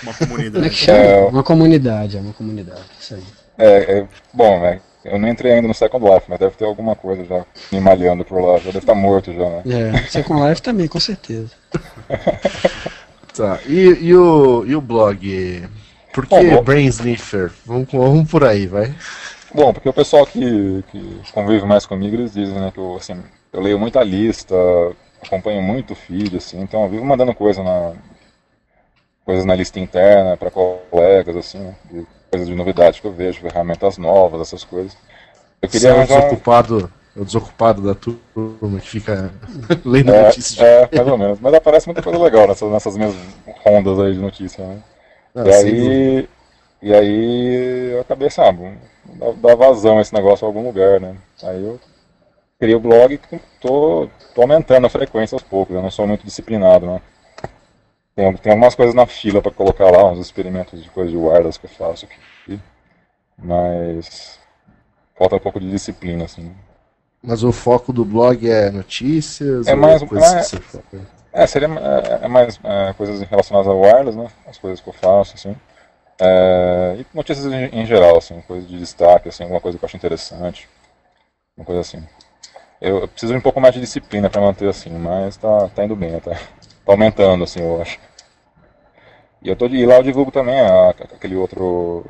Uma Como é que comunidade. chama? É. Uma comunidade, é uma comunidade. Isso aí. É, é, bom, né? Eu não entrei ainda no Second Life, mas deve ter alguma coisa já me malhando por lá. Já deve estar morto já, né? É, Second Life também, com certeza. (laughs) Tá. E, e o, e o blog? Por que Bom, bom. Brain Sniffer? Vamos, vamos por aí, vai. Bom, porque o pessoal que, que convive mais comigo, eles dizem, né, que eu, assim, eu leio muita lista, acompanho muito feed, assim, então eu vivo mandando coisa na, coisas na lista interna para colegas, assim, né, de coisas de novidade que eu vejo, ferramentas novas, essas coisas. Eu Você queria é o arranjar um- desocupado, é o desocupado da turma que fica (laughs) lendo É, notícias de é, mais ou menos. Mas aparece muita coisa legal nessas, nessas minhas rondas aí de notícia, né? Ah, e, aí, e aí eu acabei, sabe, dar, dar vazão a esse negócio em algum lugar, né? Aí eu criei o blog e tô, tô aumentando a frequência aos poucos, eu não sou muito disciplinado, né? Tem, tem algumas coisas na fila para colocar lá, uns experimentos de coisa de wireless que eu faço aqui. Mas falta um pouco de disciplina, assim. Mas o foco do blog é notícias? É mais coisas é, é, seria é, é mais é, coisas relacionadas a wireless, né? As coisas que eu faço, assim. É, e notícias em, em, geral, assim, coisas de destaque, assim, alguma coisa que eu acho interessante. Uma coisa assim. Eu, eu preciso de um pouco mais de disciplina para manter assim, mas tá, tá indo bem, tá, tá aumentando, assim, eu acho. E eu tô e lá eu divulgo também a, aquele outro.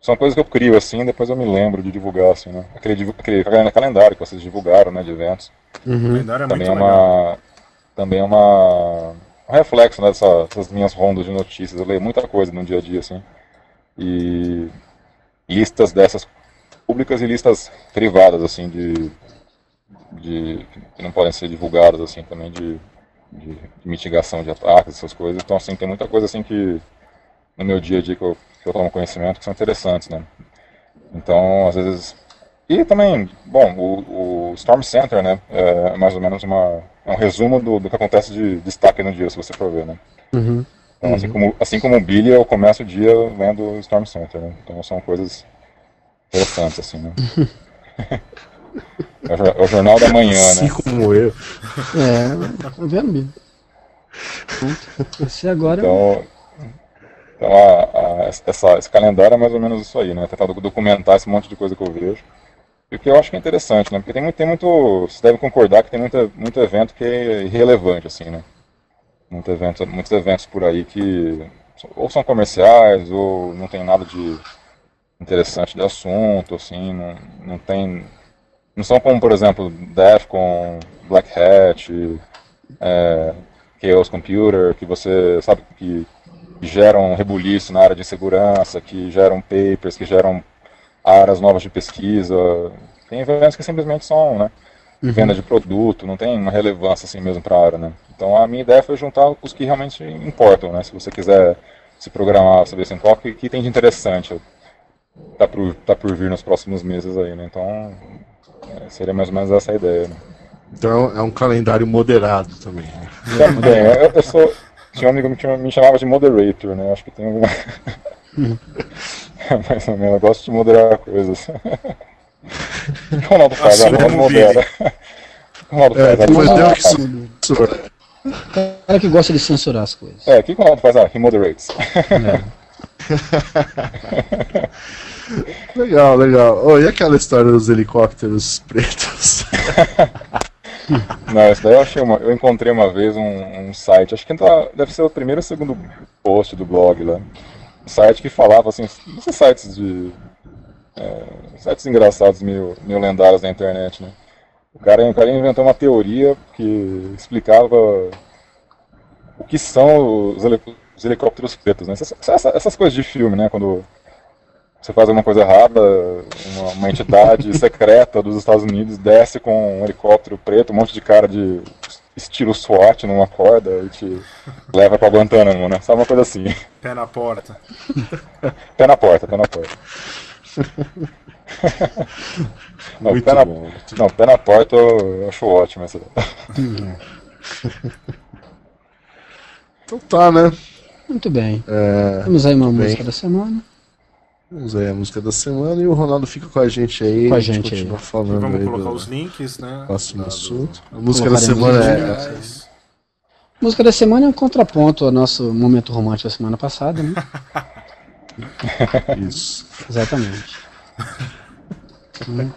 São coisas que eu crio assim, depois eu me lembro de divulgar, assim, né? Aquele, aquele calendário que vocês divulgaram, né, de eventos. Uhum. O calendário é também muito é uma, Também é uma, um reflexo né, dessa, dessas minhas rondas de notícias. Eu leio muita coisa no dia a dia, assim. E listas dessas públicas e listas privadas, assim, de, de que não podem ser divulgadas, assim, também de de, mitigação de ataques, essas coisas. Então, assim, tem muita coisa assim que no meu dia a dia que eu, que eu tomo conhecimento que são interessantes, né? Então, às vezes... E também, bom, o, o Storm Center, né, é mais ou menos uma, é um resumo do, do que acontece de destaque no dia, se você for ver, né? Uhum. Então, assim, como, assim como o Billy, eu começo o dia vendo o Storm Center, né? Então, são coisas interessantes, assim, né? (laughs) É o jornal da manhã, assim né? como eu. É, tá vendo. Esse agora. Então, então a, a, essa, esse calendário é mais ou menos isso aí, né? Tentar documentar esse monte de coisa que eu vejo. E o que eu acho que é interessante, né? Porque tem muito, tem muito você deve concordar que tem muito, muito evento que é irrelevante, assim, né? Muito evento, muitos eventos por aí que ou são comerciais ou não tem nada de interessante de assunto, assim, não, não tem não são como, por exemplo, Defcon, Black Hat, é, Chaos Computer, que você sabe que geram rebuliço na área de segurança, que geram papers, que geram áreas novas de pesquisa. Tem eventos que simplesmente são né, uhum. venda de produto, não tem uma relevância assim mesmo para a área. Né? Então a minha ideia foi juntar os que realmente importam. Né? Se você quiser se programar, saber assim, qual que, que tem de interessante, tá por, tá por vir nos próximos meses aí. Né? Então é, seria mais ou menos essa a ideia. Né? Então é um calendário moderado também. Né? Também, eu, eu sou. Tinha um amigo que me chamava de moderator, né? Acho que tem alguma. (laughs) mais ou menos, eu gosto de moderar coisas. (laughs) o Ronaldo faz? Assim a Ronaldo modera. O Ronaldo É, faz? depois deu que censura. cara que gosta de censurar as coisas. É, o que que o Ronaldo faz? Ah, he moderates. (laughs) (laughs) Legal, legal. Oh, e aquela história dos helicópteros pretos? (laughs) Não, isso daí eu achei uma. Eu encontrei uma vez um, um site, acho que tá- deve ser o primeiro ou segundo post do blog lá. Um site que falava assim, sites de. é, sites engraçados, meio, meio lendários da internet, né? O cara, o cara inventou uma teoria que explicava o que são os, os helicópteros pretos, né? Essas, essas- essas coisas de filme, né? Quando você faz alguma coisa errada, uma, uma entidade (laughs) secreta dos Estados Unidos desce com um helicóptero preto, um monte de cara de estilo SWAT numa corda e te leva pra Guantánamo, né? Sabe uma coisa assim. Pé na porta. (laughs) Pé na porta, pé na porta. (laughs) Não, Muito pé na, bom. não, pé na porta eu acho ótimo essa. Então tá, né? Muito bem. É, Temos aí uma bem. música da semana. vamos aí a música da semana e o Ronaldo fica com a gente aí. Com a a gente aí. continua E falando vamos aí colocar do os links, né? próximo assunto. A música da semana é. Música da semana é um contraponto ao nosso momento romântico da semana passada, né? (laughs) Isso. Exatamente. Hum.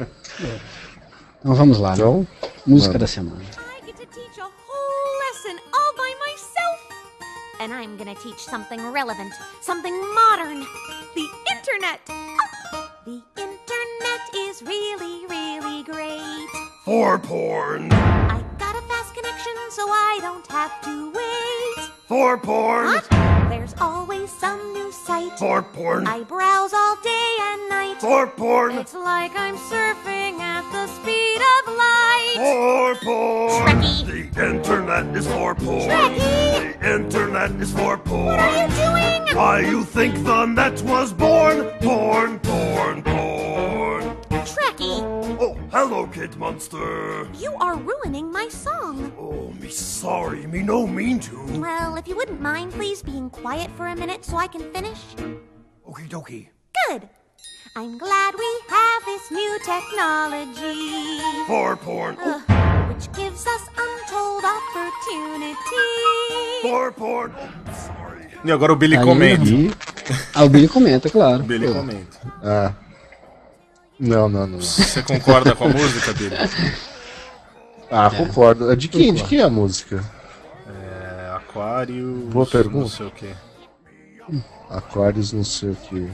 Então vamos lá, né? Então, Música manda. da semana. And I'm gonna teach something relevant, something modern. The internet. The internet is really, really great. For porn. I got a fast connection so I don't have to wait. For porn. What? There's always some new site. For porn. I browse all day and night. For porn. It's like I'm surfing at the speed of light. For porn. Trekkie. The internet is for porn. Trekkie. The internet is for porn. What are you doing? Why you think the net was born? Porn, porn, porn. Trekkie. Oh, hello, Kid Monster. You are ruining my song. Oh, me sorry, me no mean to. Well, if you wouldn't mind, please being quiet for a minute so I can finish. Okie dokie. Good. I'm glad we have this new technology, For porn. uh, which gives us untold opportunity. For porn. Oh, sorry. E agora o Billy Aí, comenta. Ah, o Billy comenta, claro. O Billy Pô, comenta. Ah. Não, não, não. Você concorda com a música, Billy? Ah, concordo. É De quem? De quem é a música? É, Aquário. Boa pergunta. Não sei o que. Aquários, não sei o que.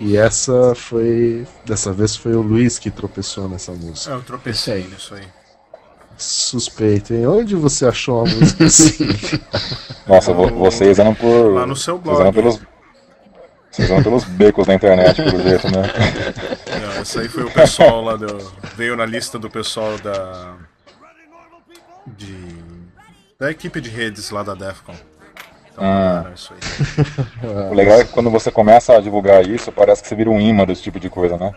E essa foi. Dessa vez foi o Luiz que tropeçou nessa música. É, eu tropecei nisso aí. Suspeito, hein? Onde você achou uma música assim? (laughs) Nossa, vo- vocês andam por. Lá no seu blog. pelos. Vocês andam pelos becos da internet, pelo jeito, né? (laughs) Essa aí foi o pessoal lá do. Veio na lista do pessoal da. De. Da equipe de redes lá da Defcon. Então, Ah. aí. (laughs) O legal é que quando você começa a divulgar isso, parece que você vira um imã desse tipo de coisa, né?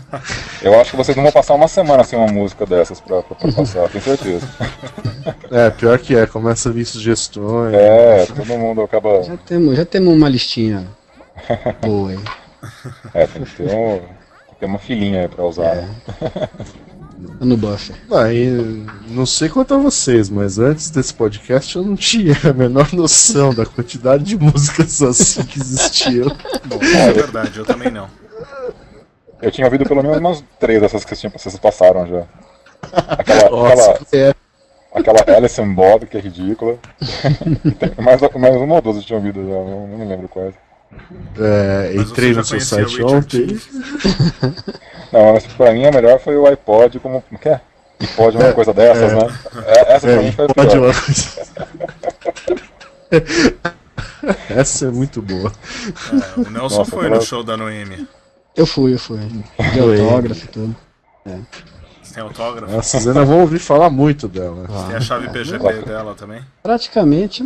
(laughs) Eu acho que vocês não vão passar uma semana sem uma música dessas pra, pra, pra passar, tenho certeza. (laughs) É, pior que é, começa a vir sugestões. É, todo mundo acaba. Já temos, já temos uma listinha boa aí. É, tem que ter, um, tem uma filhinha aí pra usar. Tá no buffer. Aí, não sei quanto a vocês, mas antes desse podcast eu não tinha a menor noção da quantidade de músicas assim que existiam. Bom, (laughs) é verdade, eu também não. Eu tinha ouvido pelo menos umas três dessas que vocês, passaram já. Aquela, (laughs) Nossa, aquela, é. aquela Alice and Bob, que é ridícula. (laughs) Tem mais, mais uma ou duas eu tinha ouvido já, não, não me lembro quais. É, Mas entrei no seu site ontem. (laughs) Não, mas pra mim a melhor foi o iPod como. Como que é? iPod é uma coisa dessas, né? É, essa pra mim foi a pior. uma coisa. (laughs) Essa é muito boa. É, o Nelson Nossa, foi no show da Noemi. Eu fui, eu fui. De autógrafo e tudo. Você tem autógrafo? Nossa, vocês ainda vão ouvir falar muito dela. Tem a chave PGP dela também? Praticamente.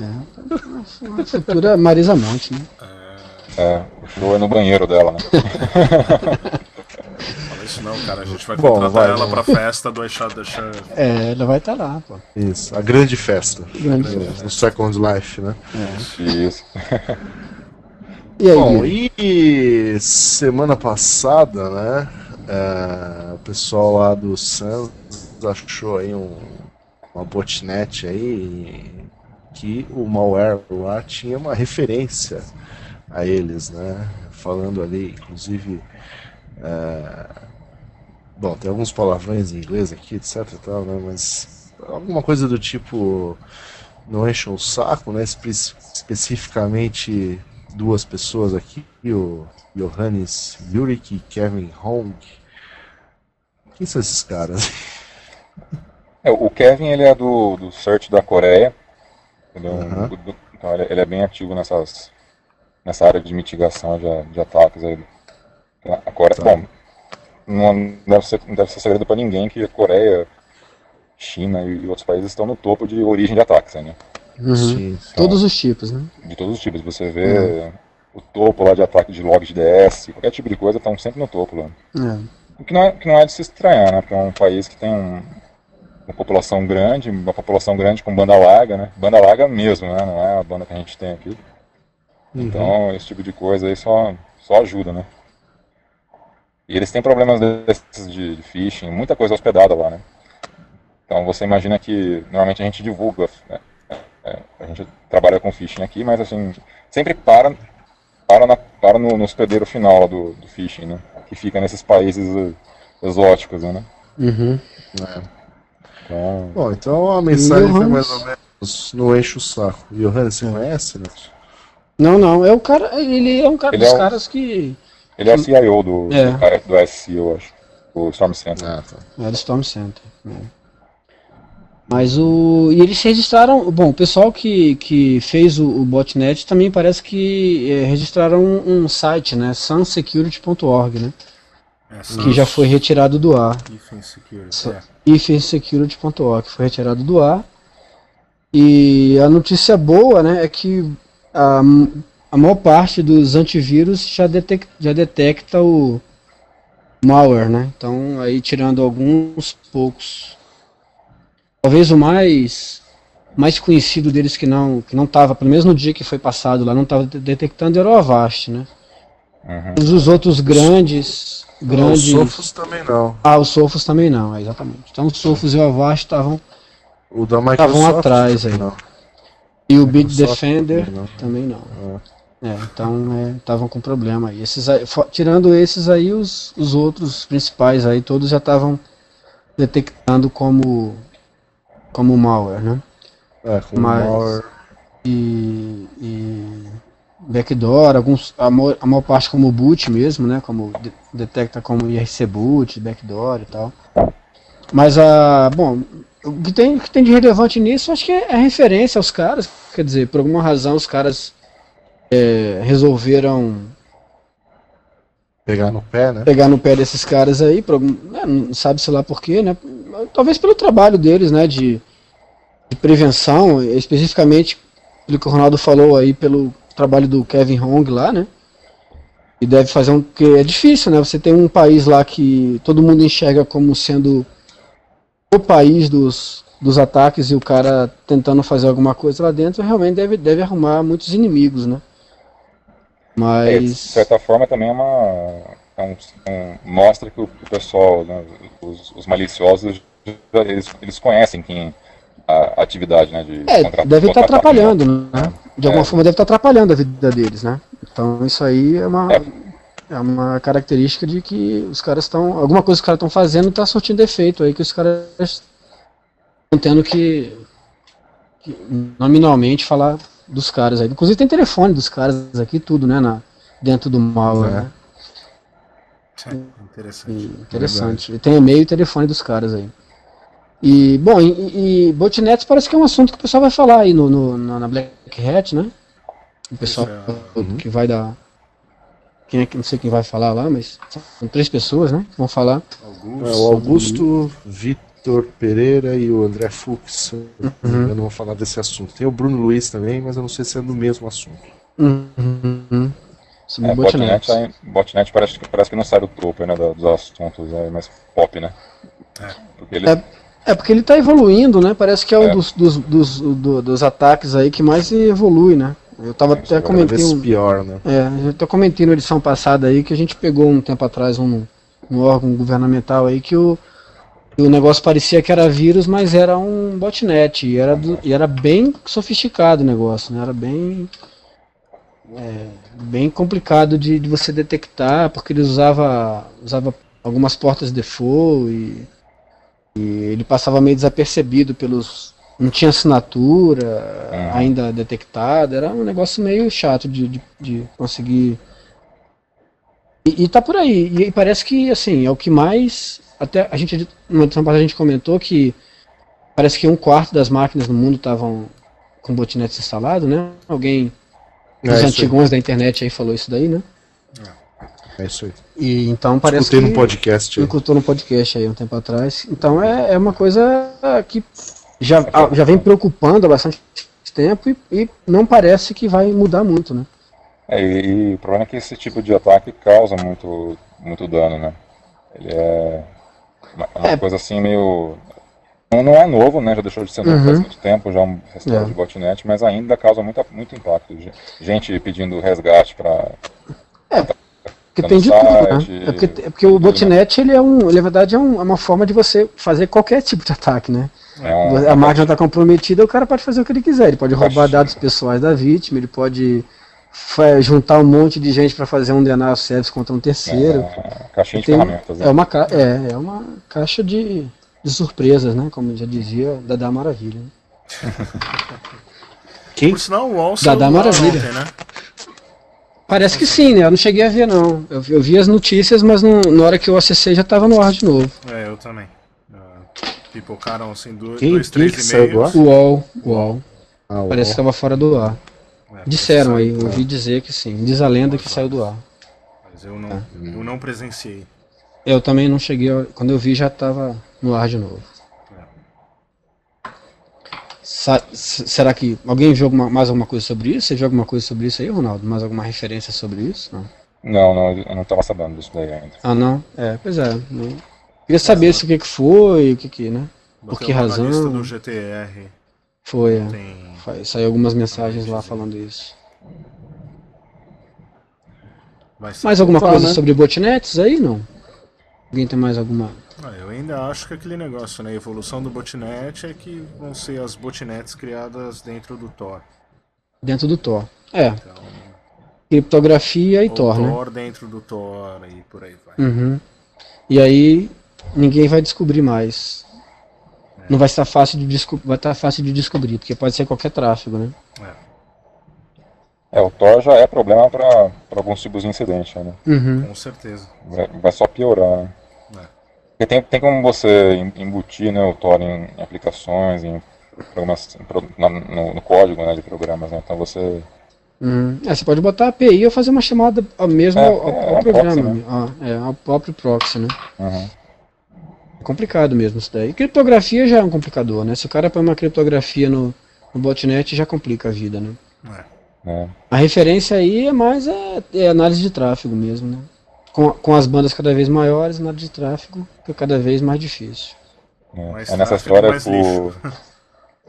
É, uma futura Marisa Monte, né? É, o show é no banheiro dela, né? Fala isso não, cara. A gente vai Bom, contratar vai, ela pra festa do the Sheriff. É, ela vai estar lá, pô. Isso, a grande festa. Grande No, no Second Life, né? Isso. E aí, Bom, e semana passada, né? é, o pessoal lá do Sans achou aí um, uma botnet aí que o malware lá tinha uma referência a eles, né? Falando ali, inclusive. é, bom, tem alguns palavrões em inglês aqui, etc tal, né? Mas alguma coisa do tipo não encham o saco, né? Espe- especificamente duas pessoas aqui, o Johannes Yurik e Kevin Hong. Quem são esses caras? É, o Kevin, ele é do, do Search da Coreia. Ele é, um- do- então, ele, ele é bem ativo nessas, nessa área de mitigação de, de ataques aí. A Coreia, Tá. Bom, não deve, ser, não deve ser segredo para ninguém que a Coreia, China e outros países estão no topo de origem de ataques, né? Uhum. Sim. Todos os tipos, né? De todos os tipos. Você vê o topo lá de ataque de logs de DS, qualquer tipo de coisa, estão sempre no topo lá. É. O que não é, que não é de se estranhar, né? Porque é um país que tem um- uma população grande, uma população grande com banda larga, né? Banda larga mesmo, né? Não é a banda que a gente tem aqui. Então, esse tipo de coisa aí só, só ajuda, né? E eles têm problemas desses de, de phishing, muita coisa hospedada lá, né? Então, você imagina que normalmente a gente divulga, né? É, a gente trabalha com phishing aqui, mas assim, sempre para, para, na, para no, no hospedeiro final lá do, do phishing, né? Que fica nesses países exóticos, né? Uhum. É. Então, Bom, então a mensagem foi mais ou menos não enche o saco. Johannes, você conhece, né? Não, não, é o cara, ele é um cara Ele dos é o- caras que ele é o CIO do, É. do, do SC, eu acho. O Storm Center. Ah, tá. é do Storm Center. né? Mas o. E eles registraram. Bom, o pessoal que, que fez o, o botnet também parece que eh, registraram um, um site, né? sunsecurity.org, né? É, Que já foi retirado do ar. Security. É. ifsecurity.org, foi retirado do ar. E a notícia boa, né, é que a, a maior parte dos antivírus já detecta, já detecta o, malware, né? Então aí tirando alguns poucos. Talvez o mais mais conhecido deles que não que não estava, pelo menos no dia que foi passado lá, não estava detectando era o Avast, né? Uhum. Os outros grandes grandes Os Sophos também não. Ah, os Sophos também não, é, exatamente. Então os Sophos e o Avast estavam O da Microsoft. Estavam atrás aí. Não. e o Microsoft Bitdefender também não. também não. É, então estavam com problema aí. Esses aí- tirando esses aí, os, os outros principais aí, todos já estavam detectando como como malware, né? É, com Mas- malware. E, e backdoor, alguns a maior, a maior parte como boot mesmo, né? Como de- detecta como IRC boot, backdoor e tal. Mas a, bom, o que tem, o que tem de relevante nisso, acho que é a referência aos caras. Quer dizer, por alguma razão os caras é, resolveram Pegar no pé, né? pegar no pé desses caras aí, por algum- né, não sabe se lá por quê, né? Talvez pelo trabalho deles, né? De, de prevenção, especificamente pelo que o Ronaldo falou aí, pelo trabalho do Kevin Hong lá, né? E deve fazer um. que é difícil, né? Você tem um país lá que todo mundo enxerga como sendo o país dos, dos ataques e o cara tentando fazer alguma coisa lá dentro, realmente deve, deve arrumar muitos inimigos, né? É, de Mas. certa forma também é uma. é um- um- mostra que o, o pessoal, né, os, os maliciosos, eles, eles conhecem quem a, atividade, né? De É, deve estar contra-ataque, atrapalhando, né? De alguma É. forma deve estar atrapalhando a vida deles, né? Então isso aí é uma, É. é uma característica de que os caras estão. Alguma coisa que os caras estão fazendo está surtindo efeito aí, que os caras estão tendo que, que nominalmente falar dos caras aí. Inclusive tem telefone dos caras aqui, tudo, né? Na, dentro do malware, É. né? Interessante. E interessante. Tem e-mail e telefone dos caras aí. E, bom, e, e botnets parece que é um assunto que o pessoal vai falar aí no, no- na, na Black Hat, né? O pessoal Isso que vai dar. Quem é que não sei quem vai falar lá, mas são três pessoas, né? Que vão falar. Augusto. É, o Augusto, Vitor Pereira e o André Fux. se eu não Uhum. vão falar desse assunto. Tem o Bruno Luiz também, mas eu não sei se é do mesmo assunto. Uhum. Sobre É, botnets. botnet, aí- botnet parece, que- parece que não sai do topo né, dos assuntos é mais pop, né? Porque eles, É. É porque ele está evoluindo, né? Parece que é um É. dos, dos, dos, do- dos ataques aí que mais evolui, né? Eu tava até um, pior, né? É, eu até comentei na edição passada aí que a gente pegou um tempo atrás um, um órgão governamental aí que o, o negócio parecia que era vírus, mas era um botnet e era, do- e era bem sofisticado o negócio, né? Era bem é, bem complicado de, de você detectar porque ele usava usava algumas portas default e, e ele passava meio desapercebido pelos não tinha assinatura Uhum. ainda detectada, era um negócio meio chato de, de, de conseguir. E, e tá por aí, e parece que assim, é o que mais. Até a gente, numa edição passada a gente comentou que parece que um quarto das máquinas no mundo estavam com botnets instalados, né? Alguém É dos isso aí. antigões da internet aí falou isso daí, né? É isso aí. E então parece Escutei que no podcast escutou no podcast aí um tempo atrás. Então é, é uma coisa que já, já vem preocupando há bastante tempo e, e não parece que vai mudar muito, né? é, e, e o problema é que esse tipo de ataque causa muito, muito dano, né? Ele é uma, uma É. coisa assim meio. Não, não é novo, né? Já deixou de ser novo faz Uhum. muito tempo, já é um restauro É. de botnet, mas ainda causa muito, muito impacto. Ge- Gente pedindo resgate para Porque Tá tem de tudo, né? É porque, é porque o botnet ele é um, ele, na verdade é, um- é uma forma de você fazer qualquer tipo de ataque, né? é um, A máquina está comprometida, o cara pode fazer o que ele quiser. Ele pode roubar dados pessoais da vítima, ele pode juntar um monte de gente para fazer um denial of service contra um terceiro. é, caixinha de Tem- ferramentas. né? é, uma, ca- é, é uma caixa de, de surpresas, né? Como já dizia Dada Maravilha. né? Quem? Por sinal, o do ar maravilha. ontem, né? Parece que sim, né? Eu não cheguei a ver, não. Eu, eu vi as notícias, mas no- na hora que eu acessei já estava no ar de novo. É, eu também. Ah, pipocaram assim dois, Quem- dois quem três que e-mails. UOL, UOL. Ah, Parece que estava fora do ar. É, Disseram aí, saiu, ouvi dizer que sim. Diz a lenda que saiu do ar. Mas eu não, eu não presenciei. Eu também não cheguei. a- Quando eu vi já estava no ar de novo. Será que alguém viu alguma- mais alguma coisa sobre isso? Você viu alguma coisa sobre isso aí, Ronaldo? Mais alguma referência sobre isso? Não. Não, não, eu não estava sabendo disso daí ainda. Ah, não? É, pois é. Não. Queria saber se o que, que foi, o que que, né? Por Botei que na lista razão? do GTR Foi, é. tem. Saiu algumas mensagens lá falando isso. Mais alguma Tá, coisa né? sobre botnets aí, não? Alguém tem mais alguma? Ah, eu ainda acho que aquele negócio, né? A evolução do botnet é que vão ser as botnets criadas dentro do Tor. Dentro do Tor. É, Então, criptografia e Tor, né? Tor dentro do Tor e por aí vai. Uhum. E aí ninguém vai descobrir mais. Não vai estar fácil de descobrir, vai estar fácil de descobrir, porque pode ser qualquer tráfego, né? É, o Tor já é problema para alguns tipos de incidente, né? Uhum. Com certeza. Vai, vai só piorar. Porque tem, tem como você em- embutir né, o Tor em aplicações, em programas, em pro- na- no, no código né, de programas, né? Então você. Uhum. É, você pode botar a API ou fazer uma chamada mesmo É, ao, ao- é, ao é programa, proxy, né? Ah, é, ao próprio proxy, né? Uhum. É complicado mesmo isso daí. Criptografia já é um complicador, né? Se o cara põe uma criptografia no, no botnet, já complica a vida, né? É. É. A referência aí é mais é, é análise de tráfego mesmo, né? Com, com as bandas cada vez maiores, análise de tráfego fica cada vez mais difícil. É, Mais é nessa história lixo.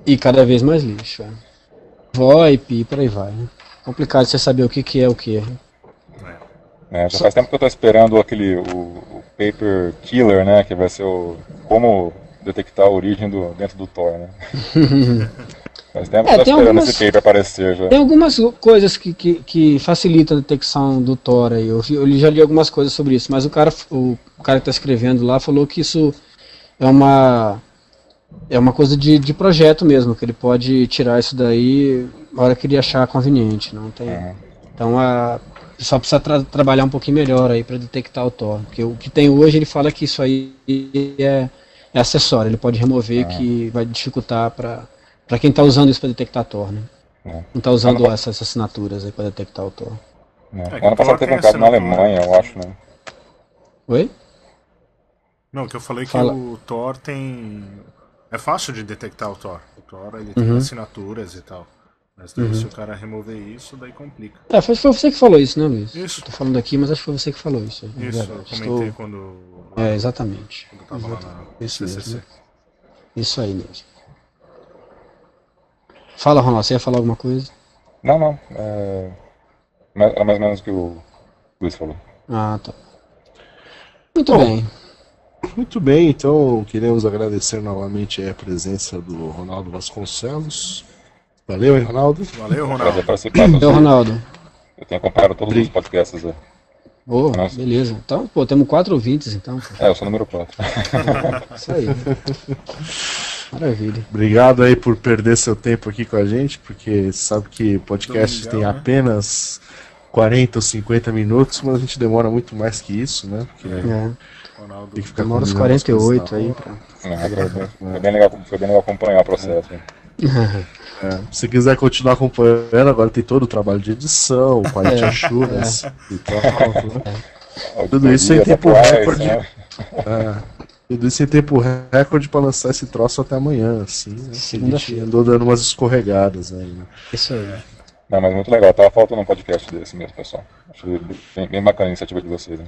E cada vez mais lixo. É. VoIP e por aí vai. Né? Complicado você saber o que, que é o que. né, já faz tempo que eu estou esperando aquele o, o paper killer, né? Que vai ser o como detectar a origem do dentro do Tor, né? (laughs) faz tempo É, tem algumas- esse paper aparecer já. Tem algumas coisas que, que, que facilitam a detecção do Tor aí. Eu, eu já li algumas coisas sobre isso, mas o cara, o, o cara que está escrevendo lá falou que isso é uma é uma coisa de, de projeto mesmo, que ele pode tirar isso daí na hora que ele achar conveniente. Não tem. Uhum. Então a só precisa tra- trabalhar um pouquinho melhor aí para detectar o Tor, porque o que tem hoje ele fala que isso aí é, é acessório, ele pode remover que vai dificultar para para quem está usando isso para detectar Tor, né? É. Não está usando essas assinaturas aí para detectar o Tor. né. É, que ano passado teve tem um caso na. Alemanha, eu acho, né? Oi? Não, que eu falei que Fala. o Tor tem. É fácil de detectar o Tor. O Tor ele tem Uhum. assinaturas e tal. Mas daí se o cara remover isso, daí complica. É, foi, foi você que falou isso, né, Luiz? Isso. Tô falando aqui, mas acho que foi você que falou isso. é Isso, eu verdade. comentei Estou- quando, É, exatamente. quando eu tava lá na Isso CCC. mesmo. Isso aí mesmo. Fala, Ronaldo, você ia falar alguma coisa? Não, não. É... mais- Era mais ou menos o que o Luiz falou. Ah, tá. Muito Bom, bem. Muito bem, então queremos agradecer novamente aí a presença do Ronaldo Vasconcelos. Valeu, hein, Ronaldo? Valeu, Prazer Ronaldo. participar. Eu, Ronaldo. Eu tenho acompanhado todos os podcasts. né? Ô, Nossa. beleza. Então, pô, temos quatro ouvintes, então. É, eu sou o número 4. Isso aí. (laughs) Maravilha. Obrigado aí por perder seu tempo aqui com a gente, porque sabe que podcast Domingão, tem né? apenas 40 ou 50 minutos, mas a gente demora muito mais que isso, né? Porque É, Ronaldo. tem que ficar demora uns combinando as coisas 48 na aí. Pra... foi, foi bem legal, foi bem legal acompanhar o processo. É, se quiser continuar acompanhando, agora tem todo o trabalho de edição, quality (laughs) É, assurance e tal. né? Tudo isso em tempo recorde. né? É, tudo isso em tempo recorde pra lançar esse troço até amanhã, assim. Né? A gente andou dando umas escorregadas aí, né? Isso aí. Não, mas muito legal. Tava faltando um podcast desse mesmo, pessoal. Achei bem, bem bacana a iniciativa de vocês. Né?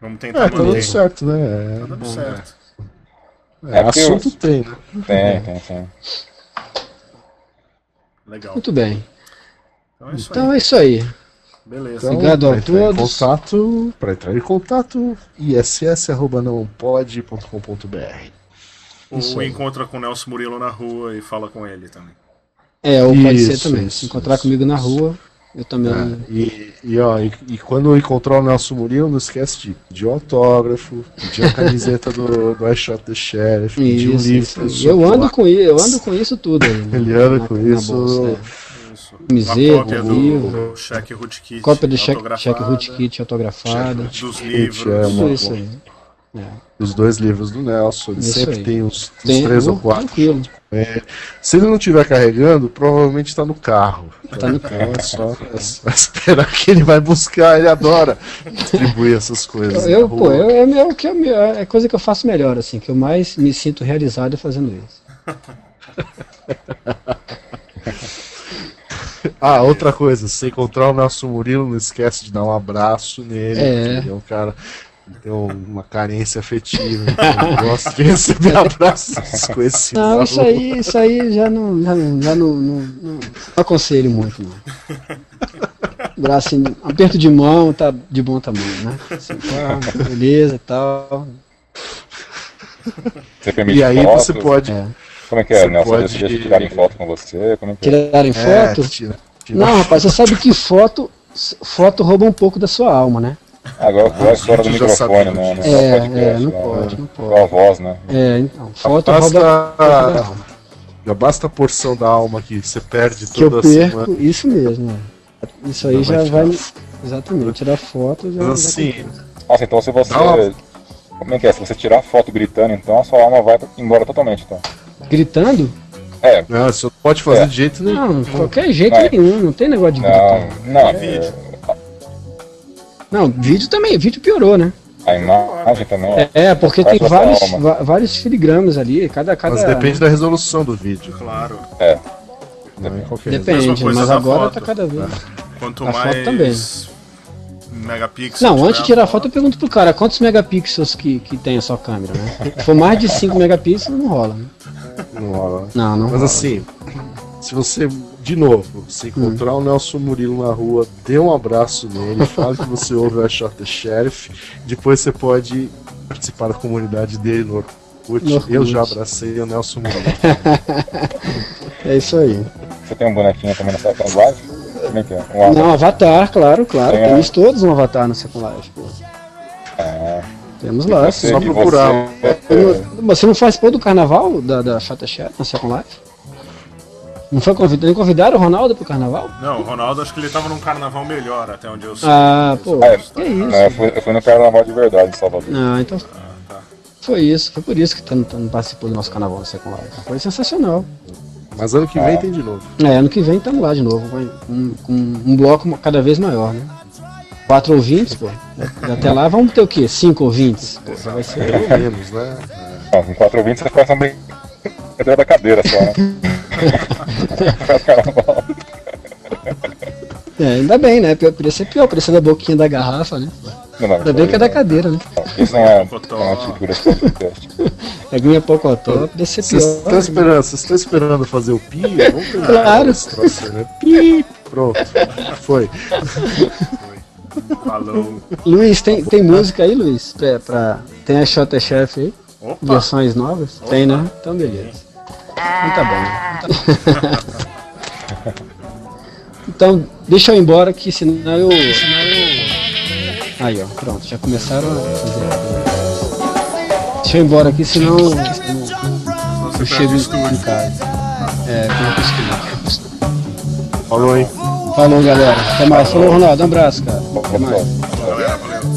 Vamos É, tentar tá dando certo, né? Tá dando certo. É, é, É, assunto os- tem, né? Tem, tem, tem. Legal. Muito bem. Então é isso Então aí. é isso aí. Beleza. Então, Obrigado a pra entrar todos. Em contato, para entrar em contato, iss.nãopode.com.br. Isso Ou encontra com o Nelson Murilo na rua e fala com ele também. É, ou pode ser Isso, também. isso, Se encontrar isso. comigo na rua, eu também. É, e, e, ó, e, e quando encontrar o Nelson Murilo, não esquece de pedir autógrafo, pedir a camiseta do, do I Shot the Sheriff, pedir um Isso, livro. isso Eu ando com isso, eu ando com isso tudo aí. né? Ele anda Na- com na isso. bolsa, é. Camiseta, cópia do, livro. do cheque rootkit. Cópia do cheque, autografada, cheque rootkit autografada. Dos é, livros. Tudo isso aí. Os dois livros do Nelson, ele Isso sempre aí. tem uns, uns Tem, três ou quatro. Tranquilo. É, se ele não estiver carregando, provavelmente está no carro. Tá no Então é só, é só (laughs) esperar que ele vai buscar, ele adora distribuir essas coisas. Eu, na pô, eu, é, meu- que é, é coisa que eu faço melhor, assim, que eu mais me sinto realizado é fazendo isso. (laughs) Ah, outra coisa, se encontrar o Nelson Murilo, não esquece de dar um abraço nele. É. Ele é um cara que tem um- uma carência afetiva, então eu gosto de receber (laughs) abraços desconhecidos. Não, isso aí, isso aí já não, já não, já não, não, não aconselho muito, não. (laughs) Braço, aperto de mão, tá de bom tamanho, né? Assim, pá, beleza e tal. E aí você pode. É. Como é que é, você Nelson? pode- deixa tirarem foto com você? Como é que é? Tirarem É, foto? tira- tira- Não, rapaz, você sabe que foto, foto rouba um pouco da sua alma, né? Agora qual é a história do já microfone, né? Não É, podcast, é, não né? pode, não pode. A voz, né? É, então, foto Basta, rouba já basta a porção da alma que você perde Que eu toda perco, semana. isso mesmo. é. Isso aí Não já vai vai. Exatamente, tirar foto já. Já assim, compensa. Nossa, então se você. Como é que é? Se você tirar foto gritando, então a sua alma vai embora totalmente, então. Gritando? É, não, você não pode fazer É. de jeito nenhum. Não, de qualquer jeito Vai. nenhum, não tem negócio de não, gritar. não, vídeo. é, Não, vídeo também, vídeo piorou, né? a imagem também. É, é, porque tem vários, vários filigramas ali, cada. cada Mas depende da resolução do vídeo. Claro. É. É Depende, coisa mas agora foto. tá cada vez. Quanto A foto mais também. megapixels. Não, antes de a tirar a foto- foto, eu pergunto pro cara quantos megapixels que, que tem a sua câmera, né? Se for mais de 5 megapixels, não rola. Né? Não rola. Não, não Mas rola. assim, se você, de novo, se encontrar o Nelson Murilo na rua, dê um abraço nele, fale que você ouve o I Shot the Sheriff, depois você pode participar da comunidade dele no Orkut. No Orkut. Eu já abracei o Nelson Murilo. (laughs) É isso aí. Você tem um bonequinho também nessa nas live? Como é que é? Um avatar. Não, avatar, claro, claro. É. Temos todos um avatar no Second Life, pô. É. Temos lá. Você, só procurar. Você, é, Você não faz pô do carnaval da, da Chata Chat na Second Life? Não foi convidado? Não convidaram o Ronaldo pro carnaval? Não, o Ronaldo acho que ele tava num carnaval melhor, até onde eu sei. Ah, pô, Ah, é. que isso? não, eu, fui, eu fui no carnaval de verdade em Salvador. Ah, então. Foi isso, foi por isso que não, tu não participou do nosso carnaval no Second Life. Foi sensacional. Mas ano que vem tem de novo. É, ano que vem estamos lá de novo, com um, com um bloco cada vez maior, né? Quatro ouvintes, pô. Até lá vamos ter o quê? Cinco ouvintes? Pô, vai ser. Pelo menos, né? Com 4 ouvintes você faz uma brincadeira da cadeira só, né? (laughs) É, ainda bem, né? Podia ser pior, podia ser da boquinha da garrafa, né? Não, não, Ainda bem que é da cadeira, né? Isso não é, é uma desse podcast. (laughs) Aguinha pocotó, podia ser Vocês pior. estão esperando, vocês estão esperando fazer o pi? Vamos (laughs) Claro. troço né? Pi! Pronto. Foi. Falou. Luiz, tem, tem música aí, Luiz? Pra, pra- tem a Shota Chef aí? Opa! Versões novas? Tem, né? Então beleza. Então tá bom. Então, (laughs) tá Então, deixa eu ir embora que senão eu. Senão eu... Aí, ó, pronto, já começaram a fazer. Deixa eu ir embora aqui, senão eu, Você eu chego o em casa. É, tem costume. Falou, hein? Falou, galera. Até mais. Falou, Ronaldo. Um abraço, cara. Até mais. Galera, valeu.